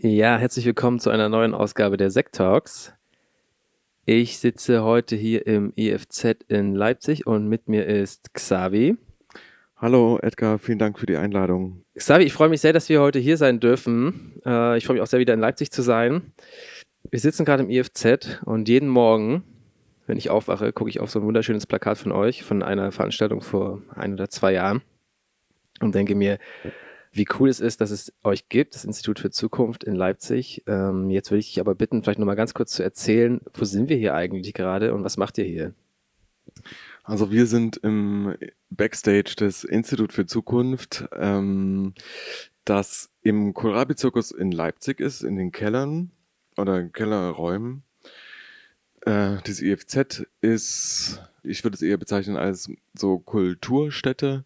Ja, herzlich willkommen zu einer neuen Ausgabe der Sekt Talks. Ich sitze heute hier im IFZ in Leipzig und mit mir ist Xavi. Hallo Edgar, vielen Dank für die Einladung. Xavi, ich freue mich sehr, dass wir heute hier sein dürfen. Äh, ich freue mich auch sehr, wieder in Leipzig zu sein. Wir sitzen gerade im IFZ und jeden Morgen, wenn ich aufwache, gucke ich auf so ein wunderschönes Plakat von euch, von einer Veranstaltung vor ein oder zwei Jahren und denke mir, wie cool es ist, dass es euch gibt, das Institut für Zukunft in Leipzig. Ähm, jetzt würde ich dich aber bitten, vielleicht nochmal ganz kurz zu erzählen, wo sind wir hier eigentlich gerade und was macht ihr hier? Also wir sind im Backstage des Institut für Zukunft, ähm, das im Kohlrabi-Zirkus in Leipzig ist, in den Kellern oder Kellerräumen. Äh, dieses IFZ ist, ich würde es eher bezeichnen als so Kulturstätte.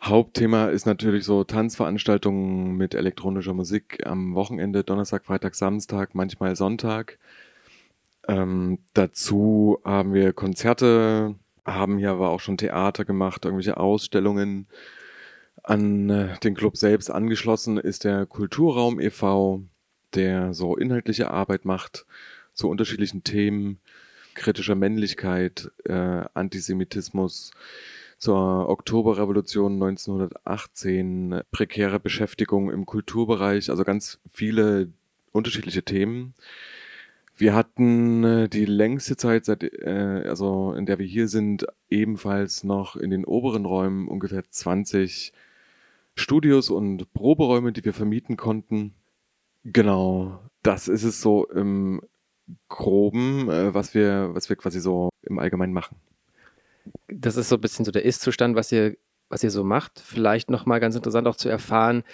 Hauptthema ist natürlich so Tanzveranstaltungen mit elektronischer Musik am Wochenende, Donnerstag, Freitag, Samstag, manchmal Sonntag. Ähm, dazu haben wir Konzerte, haben hier aber auch schon Theater gemacht, irgendwelche Ausstellungen. An äh, den Club selbst angeschlossen ist der Kulturraum e.V., der so inhaltliche Arbeit macht zu unterschiedlichen Themen, kritischer Männlichkeit, äh, Antisemitismus, zur Oktoberrevolution 1918, prekäre Beschäftigung im Kulturbereich, also ganz viele unterschiedliche Themen. Wir hatten äh, die längste Zeit, seit, äh, also in der wir hier sind, ebenfalls noch in den oberen Räumen ungefähr 20 Studios und Proberäume, die wir vermieten konnten. Genau, das ist es so im Groben, äh, was wir, was wir quasi so im Allgemeinen machen das ist so ein bisschen so der Ist-Zustand, was ihr, was ihr so macht. Vielleicht nochmal ganz interessant auch zu erfahren,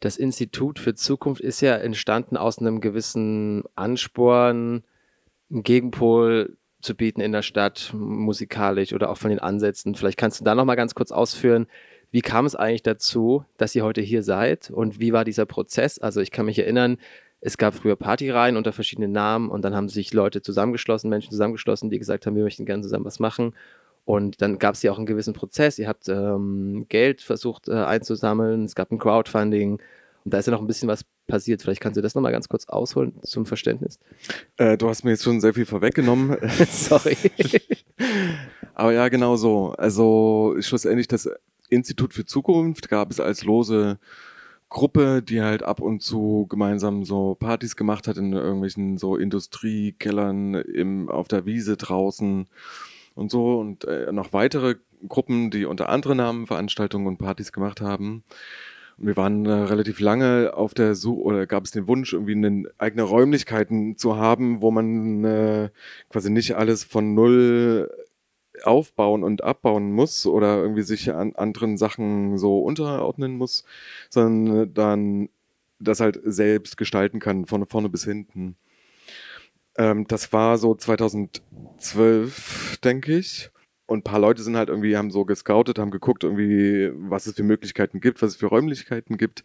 das Institut für Zukunft ist ja entstanden aus einem gewissen Ansporn, einen Gegenpol zu bieten in der Stadt, musikalisch oder auch von den Ansätzen. Vielleicht kannst du da nochmal ganz kurz ausführen, wie kam es eigentlich dazu, dass ihr heute hier seid und wie war dieser Prozess? Also ich kann mich erinnern, es gab früher Partyreihen unter verschiedenen Namen und dann haben sich Leute zusammengeschlossen, Menschen zusammengeschlossen, die gesagt haben, wir möchten gerne zusammen was machen. Und dann gab es ja auch einen gewissen Prozess. Ihr habt ähm, Geld versucht äh, einzusammeln, es gab ein Crowdfunding und da ist ja noch ein bisschen was passiert. Vielleicht kannst du das nochmal ganz kurz ausholen zum Verständnis. Äh, du hast mir jetzt schon sehr viel vorweggenommen. Sorry. Aber ja, genau so. Also schlussendlich das Institut für Zukunft gab es als lose Gruppe, die halt ab und zu gemeinsam so Partys gemacht hat in irgendwelchen so Industriekellern im, auf der Wiese draußen und so und äh, noch weitere Gruppen, die unter anderen Namen Veranstaltungen und Partys gemacht haben. Und wir waren äh, relativ lange auf der Suche oder gab es den Wunsch, irgendwie eine eigene Räumlichkeiten zu haben, wo man äh, quasi nicht alles von null aufbauen und abbauen muss oder irgendwie sich an anderen Sachen so unterordnen muss, sondern dann das halt selbst gestalten kann, von vorne bis hinten. Ähm, das war so 2012, denke ich. Und ein paar Leute sind halt irgendwie, haben so gescoutet, haben geguckt, irgendwie, was es für Möglichkeiten gibt, was es für Räumlichkeiten gibt.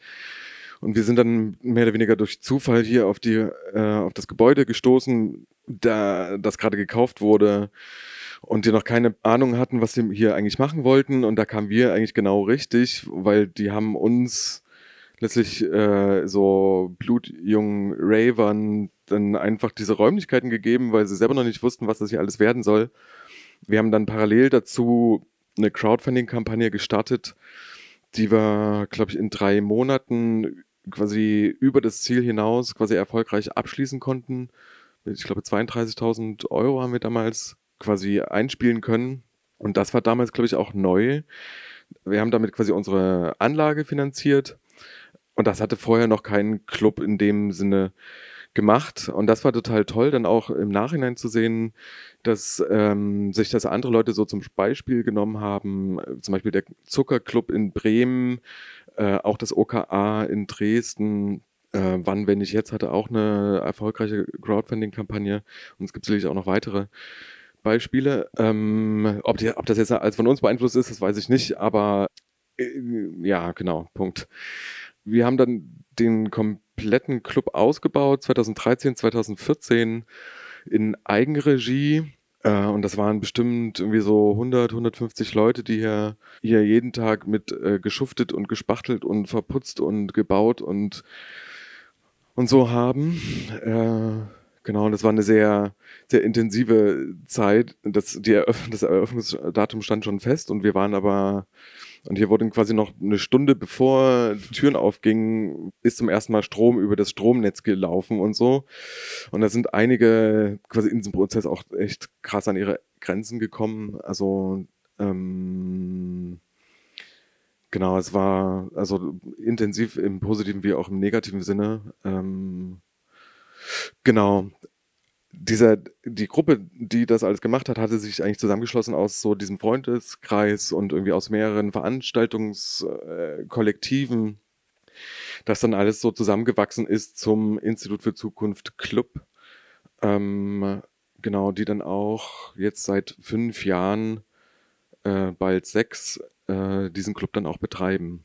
Und wir sind dann mehr oder weniger durch Zufall hier auf die, äh, auf das Gebäude gestoßen, da das gerade gekauft wurde und die noch keine Ahnung hatten, was sie hier eigentlich machen wollten. Und da kamen wir eigentlich genau richtig, weil die haben uns letztlich äh, so blutjungen Ravern dann einfach diese Räumlichkeiten gegeben, weil sie selber noch nicht wussten, was das hier alles werden soll. Wir haben dann parallel dazu eine Crowdfunding-Kampagne gestartet, die wir, glaube ich, in drei Monaten quasi über das Ziel hinaus quasi erfolgreich abschließen konnten. Ich glaube, 32.000 Euro haben wir damals quasi einspielen können. Und das war damals, glaube ich, auch neu. Wir haben damit quasi unsere Anlage finanziert und das hatte vorher noch kein Club in dem Sinne gemacht. Und das war total toll, dann auch im Nachhinein zu sehen, dass ähm, sich das andere Leute so zum Beispiel genommen haben. Zum Beispiel der Zuckerclub in Bremen, äh, auch das OKA in Dresden. Äh, Wann, wenn nicht jetzt, hatte auch eine erfolgreiche Crowdfunding-Kampagne. Und es gibt sicherlich auch noch weitere Beispiele. Ähm, ob, die, ob das jetzt als von uns beeinflusst ist, das weiß ich nicht. Aber äh, ja, genau, Punkt. Wir haben dann den kompletten Club ausgebaut, 2013, 2014 in Eigenregie. Äh, und das waren bestimmt irgendwie so 100, 150 Leute, die hier, hier jeden Tag mit äh, geschuftet und gespachtelt und verputzt und gebaut und und so haben. Äh, genau, und das war eine sehr, sehr intensive Zeit. Das, die Eröff das Eröffnungsdatum stand schon fest und wir waren aber und hier wurde quasi noch eine Stunde bevor die Türen aufgingen, ist zum ersten Mal Strom über das Stromnetz gelaufen und so. Und da sind einige quasi in diesem Prozess auch echt krass an ihre Grenzen gekommen. Also ähm, genau, es war also intensiv im positiven wie auch im negativen Sinne. Ähm, genau, dieser, die Gruppe, die das alles gemacht hat, hatte sich eigentlich zusammengeschlossen aus so diesem Freundeskreis und irgendwie aus mehreren Veranstaltungskollektiven, äh, das dann alles so zusammengewachsen ist zum Institut für Zukunft Club. Ähm, genau, die dann auch jetzt seit fünf Jahren, äh, bald sechs, äh, diesen Club dann auch betreiben.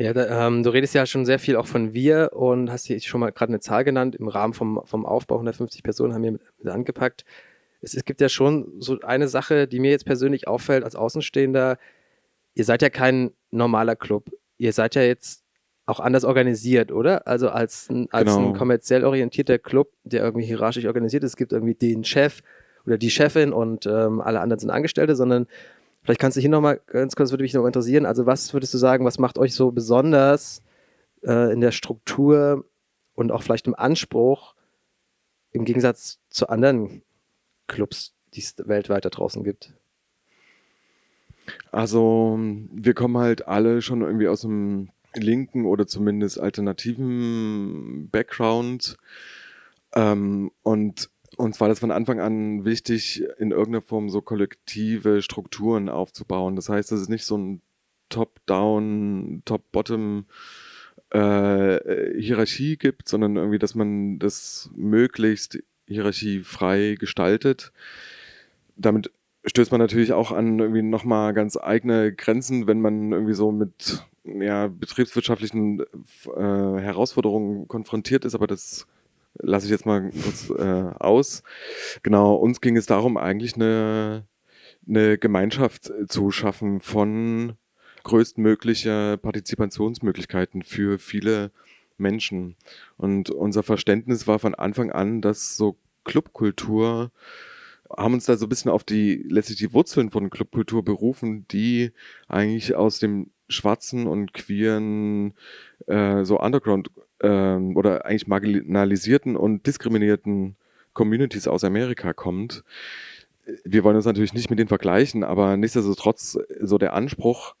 Ja, da, ähm, du redest ja schon sehr viel auch von wir und hast hier schon mal gerade eine Zahl genannt. Im Rahmen vom, vom Aufbau 150 Personen haben wir mit, mit angepackt. Es, es gibt ja schon so eine Sache, die mir jetzt persönlich auffällt als Außenstehender. Ihr seid ja kein normaler Club. Ihr seid ja jetzt auch anders organisiert, oder? Also als, ein, als genau. ein kommerziell orientierter Club, der irgendwie hierarchisch organisiert ist. Es gibt irgendwie den Chef oder die Chefin und ähm, alle anderen sind Angestellte, sondern Vielleicht kannst du hier nochmal ganz kurz, würde mich noch interessieren. Also, was würdest du sagen, was macht euch so besonders äh, in der Struktur und auch vielleicht im Anspruch im Gegensatz zu anderen Clubs, die es weltweit da draußen gibt? Also, wir kommen halt alle schon irgendwie aus einem linken oder zumindest alternativen Background. Ähm, und uns war das von Anfang an wichtig, in irgendeiner Form so kollektive Strukturen aufzubauen. Das heißt, es ist nicht so ein Top-Down, Top-Bottom äh, Hierarchie gibt, sondern irgendwie, dass man das möglichst hierarchiefrei gestaltet. Damit stößt man natürlich auch an irgendwie nochmal ganz eigene Grenzen, wenn man irgendwie so mit ja, betriebswirtschaftlichen äh, Herausforderungen konfrontiert ist, aber das lasse ich jetzt mal kurz äh, aus. Genau, uns ging es darum, eigentlich eine, eine Gemeinschaft zu schaffen von größtmöglicher Partizipationsmöglichkeiten für viele Menschen. Und unser Verständnis war von Anfang an, dass so Clubkultur haben uns da so ein bisschen auf die letztlich die Wurzeln von Clubkultur berufen, die eigentlich aus dem schwarzen und queeren äh, so Underground ähm, oder eigentlich marginalisierten und diskriminierten Communities aus Amerika kommt. Wir wollen uns natürlich nicht mit denen vergleichen, aber nichtsdestotrotz, so der Anspruch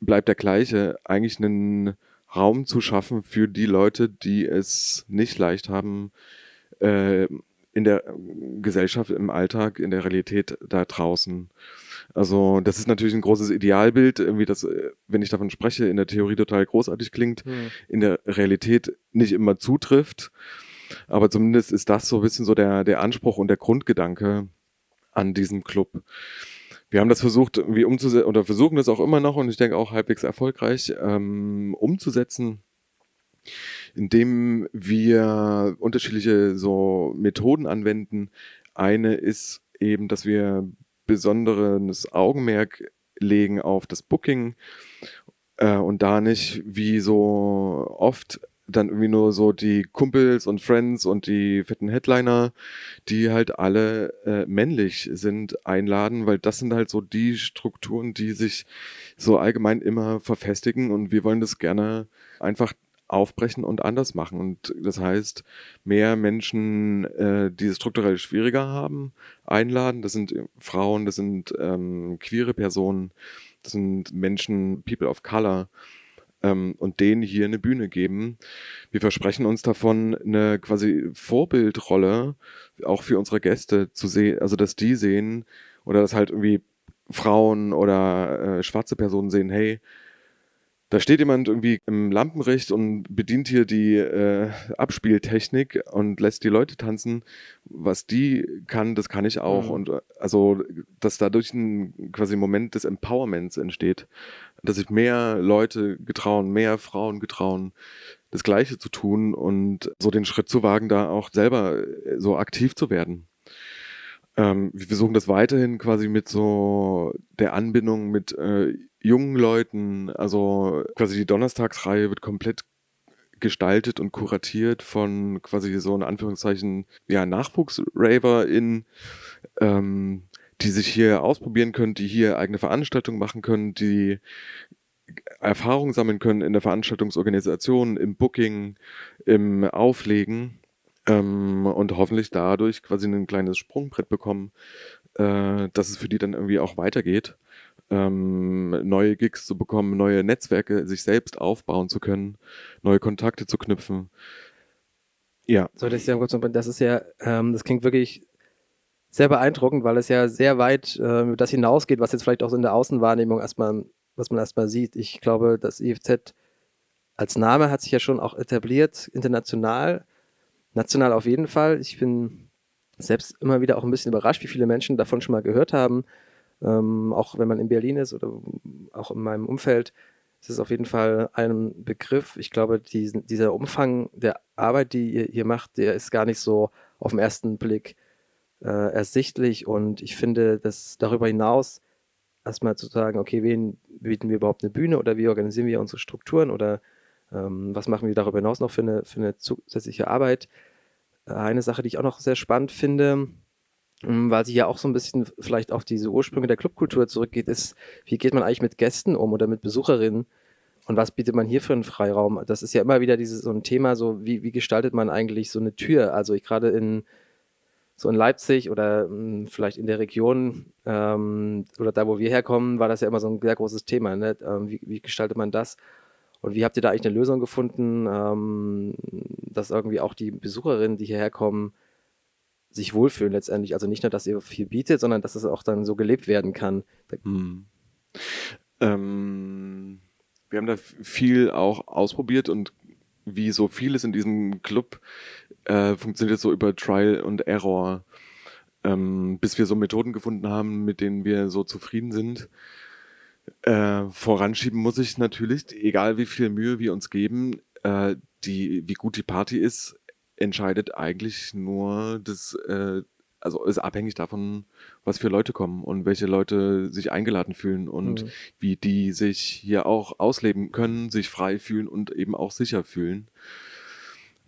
bleibt der gleiche, eigentlich einen Raum zu schaffen für die Leute, die es nicht leicht haben, äh, in der Gesellschaft, im Alltag, in der Realität da draußen. Also das ist natürlich ein großes Idealbild, irgendwie das, äh, wenn ich davon spreche, in der Theorie total großartig klingt, mhm. in der Realität nicht immer zutrifft. Aber zumindest ist das so ein bisschen so der, der Anspruch und der Grundgedanke an diesem Club. Wir haben das versucht, irgendwie umzusetzen, oder versuchen das auch immer noch und ich denke auch halbwegs erfolgreich ähm, umzusetzen indem wir unterschiedliche so Methoden anwenden. Eine ist eben, dass wir besonderes Augenmerk legen auf das Booking äh, und da nicht wie so oft dann irgendwie nur so die Kumpels und Friends und die fetten Headliner, die halt alle äh, männlich sind, einladen, weil das sind halt so die Strukturen, die sich so allgemein immer verfestigen und wir wollen das gerne einfach aufbrechen und anders machen. Und das heißt, mehr Menschen, äh, die es strukturell schwieriger haben, einladen. Das sind Frauen, das sind ähm, queere Personen, das sind Menschen, People of Color ähm, und denen hier eine Bühne geben. Wir versprechen uns davon, eine quasi Vorbildrolle auch für unsere Gäste zu sehen, also dass die sehen oder dass halt irgendwie Frauen oder äh, schwarze Personen sehen, hey, da steht jemand irgendwie im Lampenrecht und bedient hier die äh, Abspieltechnik und lässt die Leute tanzen. Was die kann, das kann ich auch. Mhm. Und äh, also, dass dadurch ein quasi Moment des Empowerments entsteht, dass sich mehr Leute getrauen, mehr Frauen getrauen, das Gleiche zu tun und so den Schritt zu wagen, da auch selber äh, so aktiv zu werden. Ähm, wir versuchen das weiterhin quasi mit so der Anbindung mit äh, jungen Leuten. Also quasi die Donnerstagsreihe wird komplett gestaltet und kuratiert von quasi so in Anführungszeichen ja Nachwuchs-RaverInnen, ähm, die sich hier ausprobieren können, die hier eigene Veranstaltungen machen können, die Erfahrung sammeln können in der Veranstaltungsorganisation, im Booking, im Auflegen ähm, und hoffentlich dadurch quasi ein kleines Sprungbrett bekommen, äh, dass es für die dann irgendwie auch weitergeht. Ähm, neue Gigs zu bekommen, neue Netzwerke sich selbst aufbauen zu können, neue Kontakte zu knüpfen. Ja. So, das ist ja, das ist ja, ähm, das klingt wirklich sehr beeindruckend, weil es ja sehr weit äh, das hinausgeht, was jetzt vielleicht auch so in der Außenwahrnehmung erstmal was man erstmal sieht. Ich glaube, das IFZ als Name hat sich ja schon auch etabliert, international, national auf jeden Fall. Ich bin selbst immer wieder auch ein bisschen überrascht, wie viele Menschen davon schon mal gehört haben. Ähm, auch wenn man in Berlin ist oder auch in meinem Umfeld, ist es auf jeden Fall ein Begriff. Ich glaube, diesen, dieser Umfang der Arbeit, die ihr hier macht, der ist gar nicht so auf den ersten Blick äh, ersichtlich. Und ich finde, dass darüber hinaus erstmal zu sagen, okay, wen bieten wir überhaupt eine Bühne oder wie organisieren wir unsere Strukturen oder ähm, was machen wir darüber hinaus noch für eine, für eine zusätzliche Arbeit. Äh, eine Sache, die ich auch noch sehr spannend finde, ähm, weil sie ja auch so ein bisschen vielleicht auf diese Ursprünge der Clubkultur zurückgeht, ist, wie geht man eigentlich mit Gästen um oder mit Besucherinnen? Und was bietet man hier für einen Freiraum? Das ist ja immer wieder dieses, so ein Thema, so wie, wie gestaltet man eigentlich so eine Tür? Also ich gerade in so in Leipzig oder mh, hm, vielleicht in der Region ähm, oder da, wo wir herkommen, war das ja immer so ein sehr großes Thema. Ne? Ähm, wie, wie, gestaltet man das? Und wie habt ihr da eigentlich eine Lösung gefunden, ähm, dass irgendwie auch die Besucherinnen, die hierher kommen, sich wohlfühlen letztendlich? Also nicht nur, dass ihr viel bietet, sondern dass es auch dann so gelebt werden kann. Hm. Ähm, wir haben da viel auch ausprobiert und wie so vieles in diesem Club äh, funktioniert so über Trial und Error, ähm, bis wir so Methoden gefunden haben, mit denen wir so zufrieden sind. Äh, voranschieben muss ich natürlich, egal wie viel Mühe wir uns geben, äh, die, wie gut die Party ist, entscheidet eigentlich nur das, äh, also ist abhängig davon, was für Leute kommen und welche Leute sich eingeladen fühlen und mhm. wie die sich hier auch ausleben können, sich frei fühlen und eben auch sicher fühlen.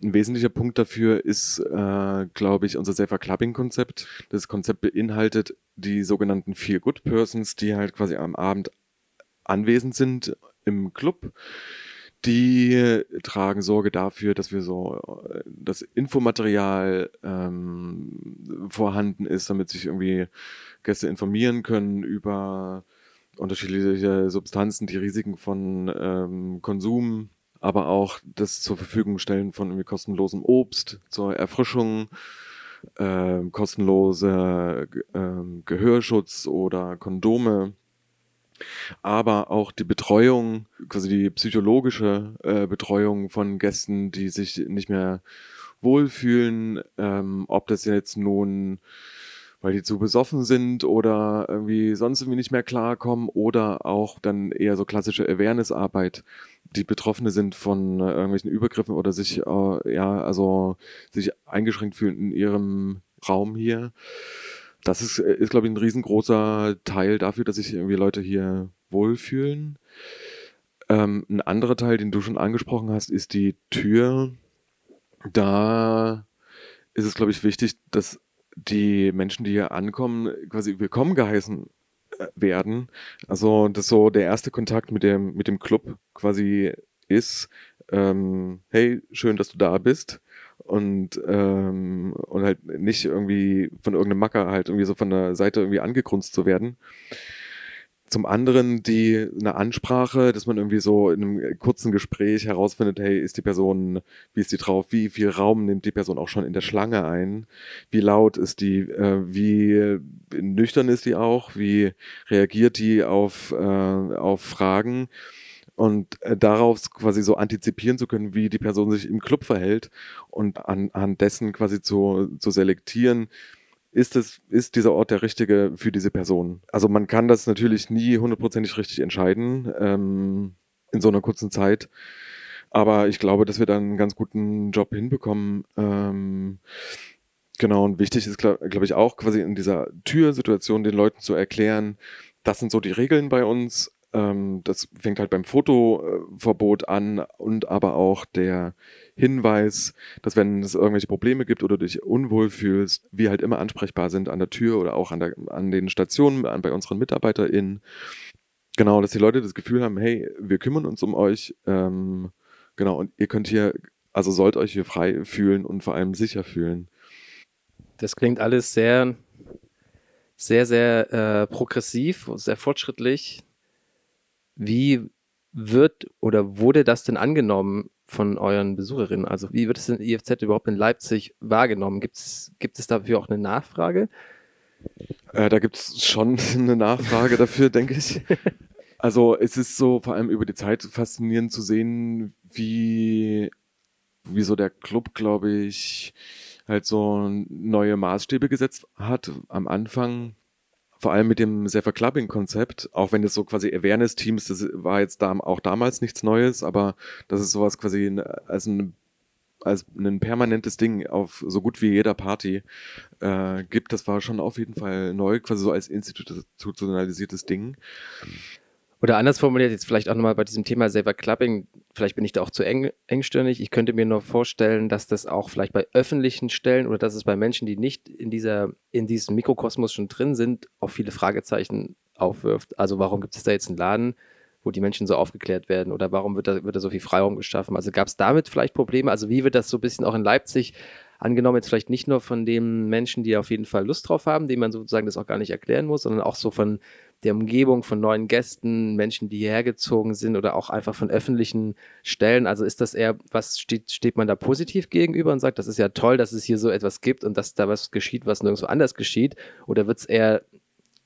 Ein wesentlicher Punkt dafür ist, äh, glaube ich, unser Safer Clubbing Konzept. Das Konzept beinhaltet die sogenannten Feel Good Persons, die halt quasi am Abend anwesend sind im Club. Die tragen Sorge dafür, dass wir so äh, das Infomaterial ähm, vorhanden ist, damit sich irgendwie Gäste informieren können über unterschiedliche Substanzen, die Risiken von ähm, Konsum aber auch das zur Verfügung stellen von irgendwie kostenlosem Obst zur Erfrischung, äh, kostenlose äh, Gehörschutz oder Kondome, aber auch die Betreuung, quasi die psychologische äh, Betreuung von Gästen, die sich nicht mehr wohlfühlen, ähm, ob das jetzt nun weil die zu besoffen sind oder irgendwie sonst irgendwie nicht mehr klarkommen oder auch dann eher so klassische Awareness-Arbeit, die Betroffene sind von äh, irgendwelchen Übergriffen oder sich, äh, ja, also sich eingeschränkt fühlen in ihrem Raum hier. Das ist, äh, ist glaube ich, ein riesengroßer Teil dafür, dass sich irgendwie Leute hier wohlfühlen. Ähm, ein anderer Teil, den du schon angesprochen hast, ist die Tür. Da ist es, glaube ich, wichtig, dass die Menschen, die hier ankommen, quasi willkommen geheißen äh, werden. Also das so der erste Kontakt mit dem mit dem Club quasi ist. Ähm, hey, schön, dass du da bist und ähm, und halt nicht irgendwie von irgendeinem Macker halt irgendwie so von der Seite irgendwie angegrunzt zu werden. Zum anderen die eine Ansprache, dass man irgendwie so in einem kurzen Gespräch herausfindet, hey, ist die Person, wie ist die drauf, wie viel Raum nimmt die Person auch schon in der Schlange ein, wie laut ist die, äh, wie nüchtern ist die auch, wie reagiert die auf, äh, auf Fragen und äh, darauf quasi so antizipieren zu können, wie die Person sich im Club verhält und anhand dessen quasi zu, zu selektieren, ist es, ist dieser Ort der richtige für diese Person? Also man kann das natürlich nie hundertprozentig richtig entscheiden ähm, in so einer kurzen Zeit. Aber ich glaube, dass wir dann einen ganz guten Job hinbekommen. Ähm, genau, und wichtig ist, glaube glaub ich, auch quasi in dieser Türsituation den Leuten zu erklären, das sind so die Regeln bei uns. Ähm, das fängt halt beim Fotoverbot an und aber auch der Hinweis, dass wenn es irgendwelche Probleme gibt oder du dich unwohl fühlst, wir halt immer ansprechbar sind an der Tür oder auch an, der, an den Stationen, an, bei unseren MitarbeiterInnen. Genau, dass die Leute das Gefühl haben, hey, wir kümmern uns um euch. Ähm, genau, und ihr könnt hier, also sollt euch hier frei fühlen und vor allem sicher fühlen. Das klingt alles sehr, sehr, sehr äh, progressiv, sehr fortschrittlich. Wie wird oder wurde das denn angenommen von euren Besucherinnen? Also wie wird es in IFZ überhaupt in Leipzig wahrgenommen? Gibt's, gibt es dafür auch eine Nachfrage? Äh, da gibt es schon eine Nachfrage dafür, denke ich. Also es ist so vor allem über die Zeit faszinierend zu sehen, wie, wie so der Club, glaube ich, halt so neue Maßstäbe gesetzt hat am Anfang vor allem mit dem Sefer Clubbing-Konzept, auch wenn es so quasi Awareness-Teams, das war jetzt da, auch damals nichts Neues, aber das ist sowas quasi als ein als ein permanentes Ding auf so gut wie jeder Party äh, gibt, das war schon auf jeden Fall neu, quasi so als institutionalisiertes Ding. Oder anders formuliert, jetzt vielleicht auch nochmal bei diesem Thema selber Clubbing, vielleicht bin ich da auch zu eng, engstirnig. Ich könnte mir nur vorstellen, dass das auch vielleicht bei öffentlichen Stellen oder dass es bei Menschen, die nicht in dieser, in diesem Mikrokosmos schon drin sind, auch viele Fragezeichen aufwirft. Also warum gibt es da jetzt einen Laden, wo die Menschen so aufgeklärt werden oder warum wird da, wird da so viel Freiraum geschaffen? Also gab es damit vielleicht Probleme? Also wie wird das so ein bisschen auch in Leipzig angenommen, jetzt vielleicht nicht nur von den Menschen, die auf jeden Fall Lust drauf haben, denen man sozusagen das auch gar nicht erklären muss, sondern auch so von der Umgebung, von neuen Gästen, Menschen, die hierher gezogen sind oder auch einfach von öffentlichen Stellen. Also ist das eher, was steht, steht man da positiv gegenüber und sagt, das ist ja toll, dass es hier so etwas gibt und dass da was geschieht, was nirgendwo anders geschieht? Oder wird es eher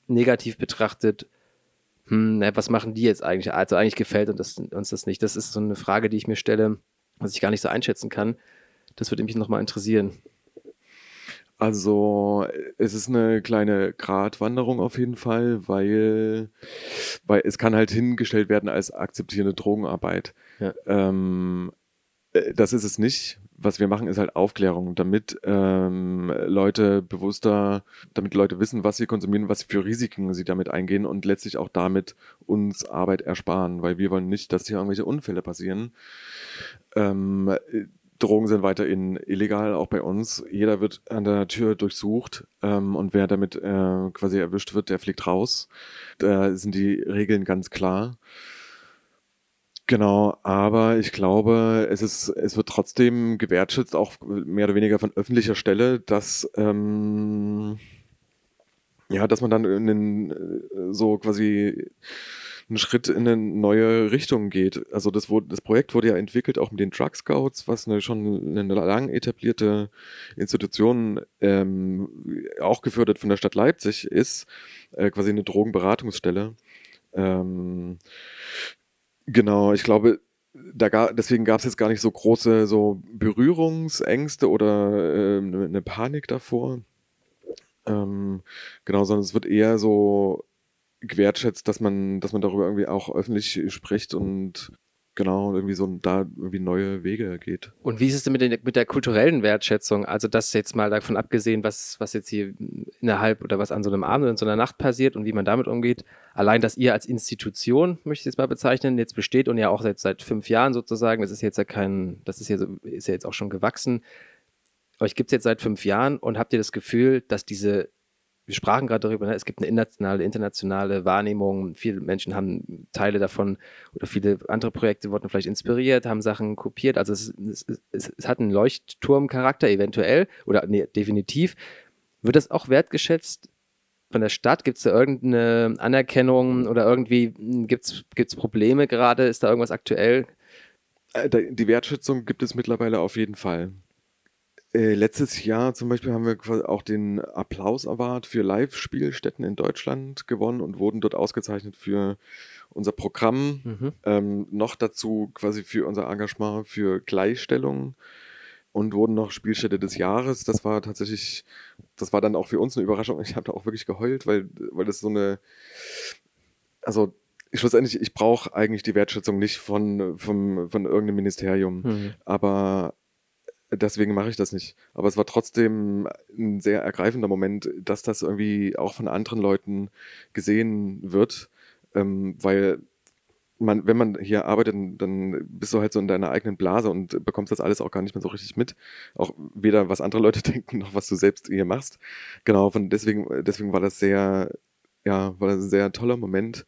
negativ betrachtet, hm, was machen die jetzt eigentlich? Also eigentlich gefällt uns das, uns das nicht. Das ist so eine Frage, die ich mir stelle, was ich gar nicht so einschätzen kann. Das würde mich nochmal interessieren. Also es ist eine kleine Gratwanderung auf jeden Fall, weil, weil es kann halt hingestellt werden als akzeptierende Drogenarbeit. Ja. Ähm, äh, das ist es nicht. Was wir machen, ist halt Aufklärung, damit ähm, Leute bewusster, damit Leute wissen, was sie konsumieren, was für Risiken sie damit eingehen und letztlich auch damit uns Arbeit ersparen, weil wir wollen nicht, dass hier irgendwelche Unfälle passieren. Ähm, Drogen sind weiterhin illegal, auch bei uns. Jeder wird an der Tür durchsucht ähm, und wer damit äh, quasi erwischt wird, der fliegt raus. Da sind die Regeln ganz klar. Genau, aber ich glaube, es ist, es wird trotzdem gewertschätzt, auch mehr oder weniger von öffentlicher Stelle, dass ähm, ja, dass man dann in den, äh, so quasi einen Schritt in eine neue Richtung geht. Also das, wurde, das Projekt wurde ja entwickelt auch mit den Drug Scouts, was eine, schon eine lang etablierte Institution, ähm, auch gefördert von der Stadt Leipzig ist, äh, quasi eine Drogenberatungsstelle. Ähm, genau, ich glaube, da gar, deswegen gab es jetzt gar nicht so große so Berührungsängste oder äh, eine Panik davor. Ähm, genau, sondern es wird eher so gewertschätzt, dass man, dass man darüber irgendwie auch öffentlich spricht und genau irgendwie so da irgendwie neue Wege geht. Und wie ist es denn mit, den, mit der kulturellen Wertschätzung? Also das jetzt mal davon abgesehen, was, was jetzt hier innerhalb oder was an so einem Abend oder in so einer Nacht passiert und wie man damit umgeht. Allein, dass ihr als Institution, möchte ich jetzt mal bezeichnen, jetzt besteht und ja auch seit, seit fünf Jahren sozusagen, das ist jetzt ja kein, das ist ja, ist ja jetzt auch schon gewachsen. Euch gibt es jetzt seit fünf Jahren und habt ihr das Gefühl, dass diese wir sprachen gerade darüber, ne? es gibt eine internationale, internationale Wahrnehmung. Viele Menschen haben Teile davon oder viele andere Projekte wurden vielleicht inspiriert, haben Sachen kopiert. Also es, es, es, es hat einen Leuchtturmcharakter eventuell oder nee, definitiv. Wird das auch wertgeschätzt von der Stadt? Gibt es da irgendeine Anerkennung oder irgendwie gibt es Probleme gerade? Ist da irgendwas aktuell? Äh, die Wertschätzung gibt es mittlerweile auf jeden Fall. Äh, letztes Jahr zum Beispiel haben wir auch den Applaus Award für Live-Spielstätten in Deutschland gewonnen und wurden dort ausgezeichnet für unser Programm. Mhm. Ähm, noch dazu quasi für unser Engagement für Gleichstellung und wurden noch Spielstätte des Jahres. Das war tatsächlich, das war dann auch für uns eine Überraschung. Ich habe da auch wirklich geheult, weil, weil das so eine, also schlussendlich, ich brauche eigentlich die Wertschätzung nicht von, vom, von irgendeinem Ministerium, mhm. aber Deswegen mache ich das nicht. Aber es war trotzdem ein sehr ergreifender Moment, dass das irgendwie auch von anderen Leuten gesehen wird, ähm, weil man, wenn man hier arbeitet, dann bist du halt so in deiner eigenen Blase und bekommst das alles auch gar nicht mehr so richtig mit. Auch weder was andere Leute denken, noch was du selbst hier machst. Genau, von deswegen, deswegen war das sehr, ja, war das ein sehr toller Moment.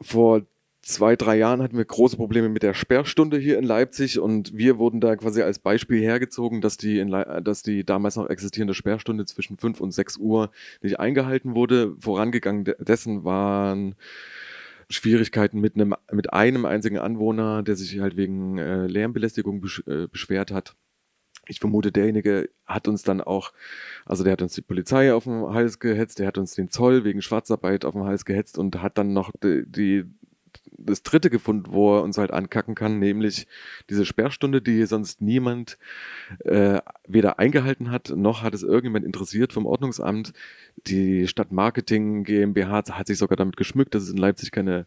Vor zwei, drei Jahren hatten wir große Probleme mit der Sperrstunde hier in Leipzig und wir wurden da quasi als Beispiel hergezogen, dass die, in dass die damals noch existierende Sperrstunde zwischen 5 und 6 Uhr nicht eingehalten wurde. Vorangegangen dessen waren Schwierigkeiten mit einem, mit einem einzigen Anwohner, der sich halt wegen äh, Lärmbelästigung besch äh, beschwert hat. Ich vermute, derjenige hat uns dann auch, also der hat uns die Polizei auf den Hals gehetzt, der hat uns den Zoll wegen Schwarzarbeit auf den Hals gehetzt und hat dann noch die, die das dritte gefunden, wo er uns halt ankacken kann, nämlich diese Sperrstunde, die sonst niemand äh, weder eingehalten hat, noch hat es irgendjemand interessiert vom Ordnungsamt. Die Stadtmarketing GmbH hat sich sogar damit geschmückt, dass es in Leipzig keine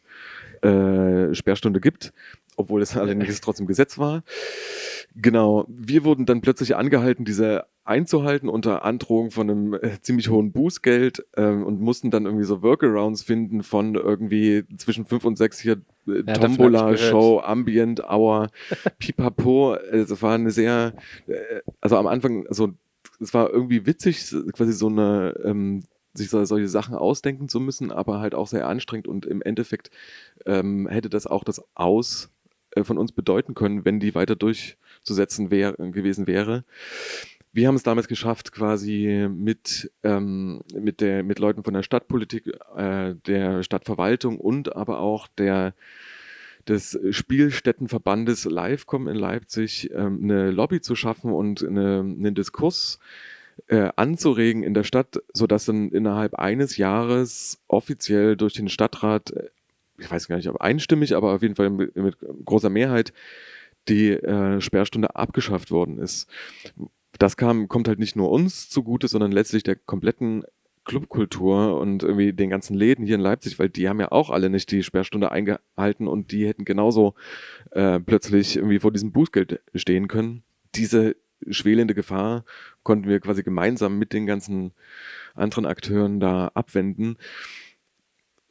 äh, Sperrstunde gibt, obwohl es allerdings trotzdem Gesetz war. Genau, wir wurden dann plötzlich angehalten, diese einzuhalten unter Androhung von einem äh, ziemlich hohen Bußgeld ähm, und mussten dann irgendwie so Workarounds finden von irgendwie zwischen fünf und sechs hier äh, ja, Tombola, Show, Ambient, Hour, Pipapo. Es äh, war eine sehr, äh, also am Anfang, also es war irgendwie witzig, quasi so eine ähm, sich so, solche Sachen ausdenken zu müssen, aber halt auch sehr anstrengend und im Endeffekt ähm, hätte das auch das Aus von uns bedeuten können, wenn die weiter durchzusetzen wär, gewesen wäre. Wir haben es damals geschafft, quasi mit, ähm, mit, der, mit Leuten von der Stadtpolitik, äh, der Stadtverwaltung und aber auch der, des Spielstättenverbandes Livecom in Leipzig ähm, eine Lobby zu schaffen und eine, einen Diskurs äh, anzuregen in der Stadt, sodass dann innerhalb eines Jahres offiziell durch den Stadtrat, äh, ich weiß gar nicht, ob einstimmig, aber auf jeden Fall mit, mit großer Mehrheit, die äh, Sperrstunde abgeschafft worden ist das kam, kommt halt nicht nur uns zugute, sondern letztlich der kompletten Clubkultur und irgendwie den ganzen Läden hier in Leipzig, weil die haben ja auch alle nicht die Sperrstunde eingehalten und die hätten genauso äh, plötzlich irgendwie vor diesem Bußgeld stehen können. Diese schwelende Gefahr konnten wir quasi gemeinsam mit den ganzen anderen Akteuren da abwenden.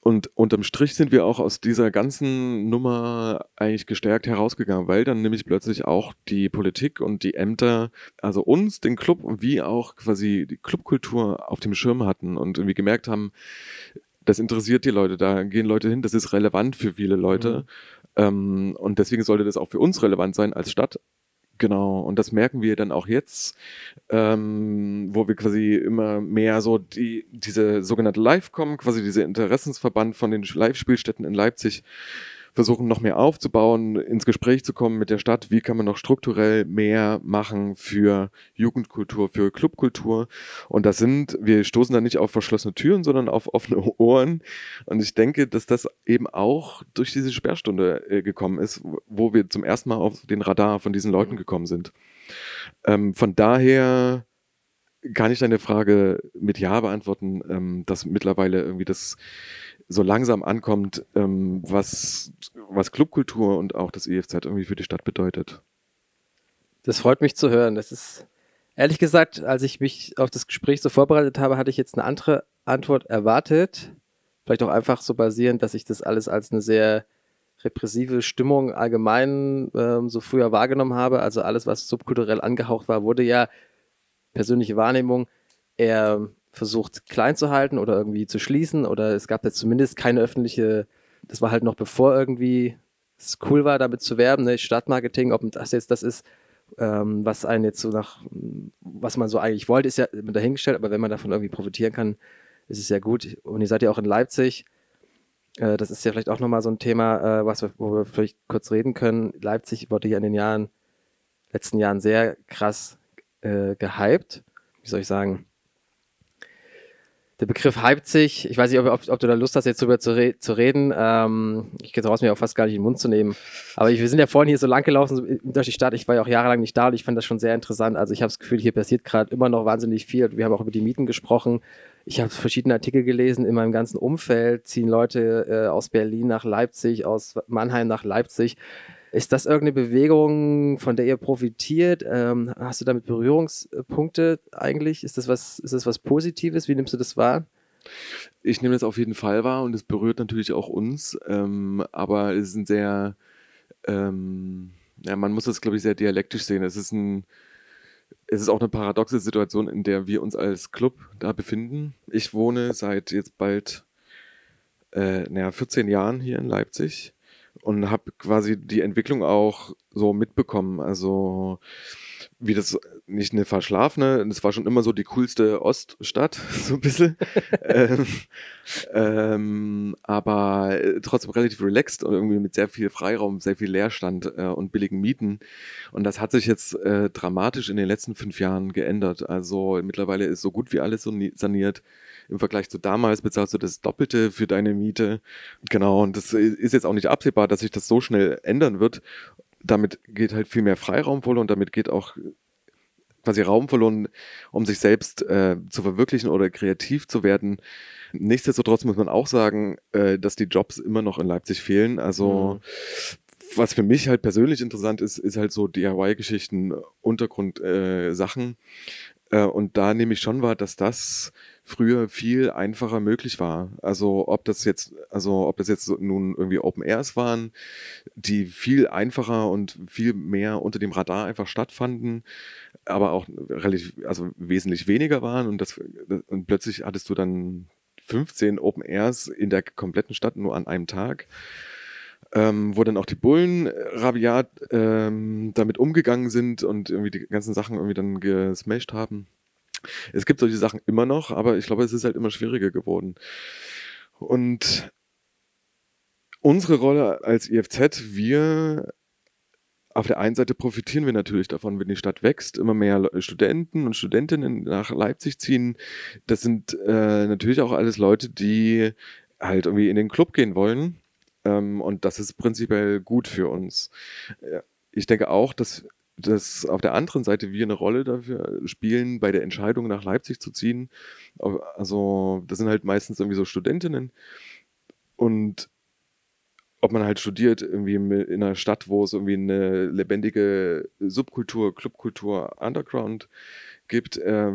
Und unterm Strich sind wir auch aus dieser ganzen Nummer eigentlich gestärkt herausgegangen, weil dann nämlich plötzlich auch die Politik und die Ämter, also uns, den Club, wie auch quasi die Clubkultur auf dem Schirm hatten und irgendwie gemerkt haben, das interessiert die Leute, da gehen Leute hin, das ist relevant für viele Leute. Mhm. Ähm, und deswegen sollte das auch für uns relevant sein als Stadt, Genau, und das merken wir dann auch jetzt, ähm, wo wir quasi immer mehr so die, diese sogenannte Live-Com, quasi diese Interessensverband von den Live-Spielstätten in Leipzig, versuchen noch mehr aufzubauen, ins Gespräch zu kommen mit der Stadt, wie kann man noch strukturell mehr machen für Jugendkultur, für Clubkultur. Und das sind, wir stoßen da nicht auf verschlossene Türen, sondern auf offene Ohren. Und ich denke, dass das eben auch durch diese Sperrstunde äh, gekommen ist, wo wir zum ersten Mal auf den Radar von diesen Leuten mhm. gekommen sind. Ähm, von daher kann ich deine Frage mit Ja beantworten, ähm, dass mittlerweile irgendwie das so langsam ankommt, ähm, was, was Clubkultur und auch das EFZ irgendwie für die Stadt bedeutet. Das freut mich zu hören. Das ist, ehrlich gesagt, als ich mich auf das Gespräch so vorbereitet habe, hatte ich jetzt eine andere Antwort erwartet. Vielleicht auch einfach so basierend, dass ich das alles als eine sehr repressive Stimmung allgemein ähm, so früher wahrgenommen habe. Also alles, was subkulturell angehaucht war, wurde ja persönliche Wahrnehmung eher versucht klein zu halten oder irgendwie zu schließen oder es gab jetzt zumindest keine öffentliche, das war halt noch bevor irgendwie es cool war, damit zu werben, ne? Stadtmarketing, ob das jetzt das ist, ähm, was einen jetzt so nach, was man so eigentlich wollte, ist ja dahingestellt, aber wenn man davon irgendwie profitieren kann, ist es ja gut. Und ihr seid ja auch in Leipzig. Äh, das ist ja vielleicht auch nochmal so ein Thema, äh, was wir, wo wir vielleicht kurz reden können. Leipzig wurde ja in den Jahren, letzten Jahren sehr krass äh, gehypt. Wie soll ich sagen? Der Begriff sich. Ich weiß nicht, ob, ob, du da Lust hast, jetzt darüber zu, re zu reden. Ähm, ich gehe raus, mir auch fast gar nicht in den Mund zu nehmen. Aber ich, wir sind ja vorhin hier so lang gelaufen durch die Stadt. Ich war ja auch jahrelang nicht da und ich fand das schon sehr interessant. Also ich habe das Gefühl, hier passiert gerade immer noch wahnsinnig viel. Wir haben auch über die Mieten gesprochen. Ich habe verschiedene Artikel gelesen. In meinem ganzen Umfeld ziehen Leute äh, aus Berlin nach Leipzig, aus Mannheim nach Leipzig. Ist das irgendeine Bewegung, von der ihr profitiert? Ähm, hast du damit Berührungspunkte eigentlich? Ist das was, ist das was Positives? Wie nimmst du das wahr? Ich nehme das auf jeden Fall wahr und es berührt natürlich auch uns, ähm, aber es ist ein sehr, ähm, ja, man muss das, glaube ich, sehr dialektisch sehen. Es ist ein, es ist auch eine paradoxe Situation, in der wir uns als Club da befinden. Ich wohne seit jetzt bald äh, naja, 14 Jahren hier in Leipzig und habe quasi die Entwicklung auch so mitbekommen. Also wie das nicht eine verschlafene, das war schon immer so die coolste Oststadt, so ein bisschen. ähm, ähm, aber äh, trotzdem relativ relaxed und irgendwie mit sehr viel Freiraum, sehr viel Leerstand äh, und billigen Mieten. Und das hat sich jetzt äh, dramatisch in den letzten fünf Jahren geändert. Also mittlerweile ist so gut wie alles saniert. Im Vergleich zu damals bezahlst du das Doppelte für deine Miete. Genau, und das ist jetzt auch nicht absehbar, dass sich das so schnell ändern wird damit geht halt viel mehr Freiraum verloren, damit geht auch quasi Raum verloren, um sich selbst äh, zu verwirklichen oder kreativ zu werden. Nichtsdestotrotz muss man auch sagen, äh, dass die Jobs immer noch in Leipzig fehlen. Also mhm. was für mich halt persönlich interessant ist, ist halt so DIY-Geschichten, Untergrundsachen. Äh, äh, und da nehme ich schon wahr, dass das früher viel einfacher möglich war. Also ob das jetzt, also ob das jetzt nun irgendwie Open Airs waren, die viel einfacher und viel mehr unter dem Radar einfach stattfanden, aber auch relativ, also wesentlich weniger waren und das und plötzlich hattest du dann 15 Open Airs in der kompletten Stadt nur an einem Tag. Ähm, wo dann auch die Bullen rabiat ähm, damit umgegangen sind und irgendwie die ganzen Sachen irgendwie dann gesmashed haben. Es gibt solche Sachen immer noch, aber ich glaube, es ist halt immer schwieriger geworden. Und unsere Rolle als IFZ, wir auf der einen Seite profitieren wir natürlich davon, wenn die Stadt wächst, immer mehr Studenten und Studentinnen nach Leipzig ziehen. Das sind äh, natürlich auch alles Leute, die halt irgendwie in den Club gehen wollen. Ähm, und das ist prinzipiell gut für uns. Ich denke auch, dass dass auf der anderen Seite wir eine Rolle dafür spielen, bei der Entscheidung nach Leipzig zu ziehen. Also, das sind halt meistens irgendwie so Studentinnen. Und ob man halt studiert, irgendwie in einer Stadt, wo es irgendwie eine lebendige Subkultur, Clubkultur, Underground gibt, äh,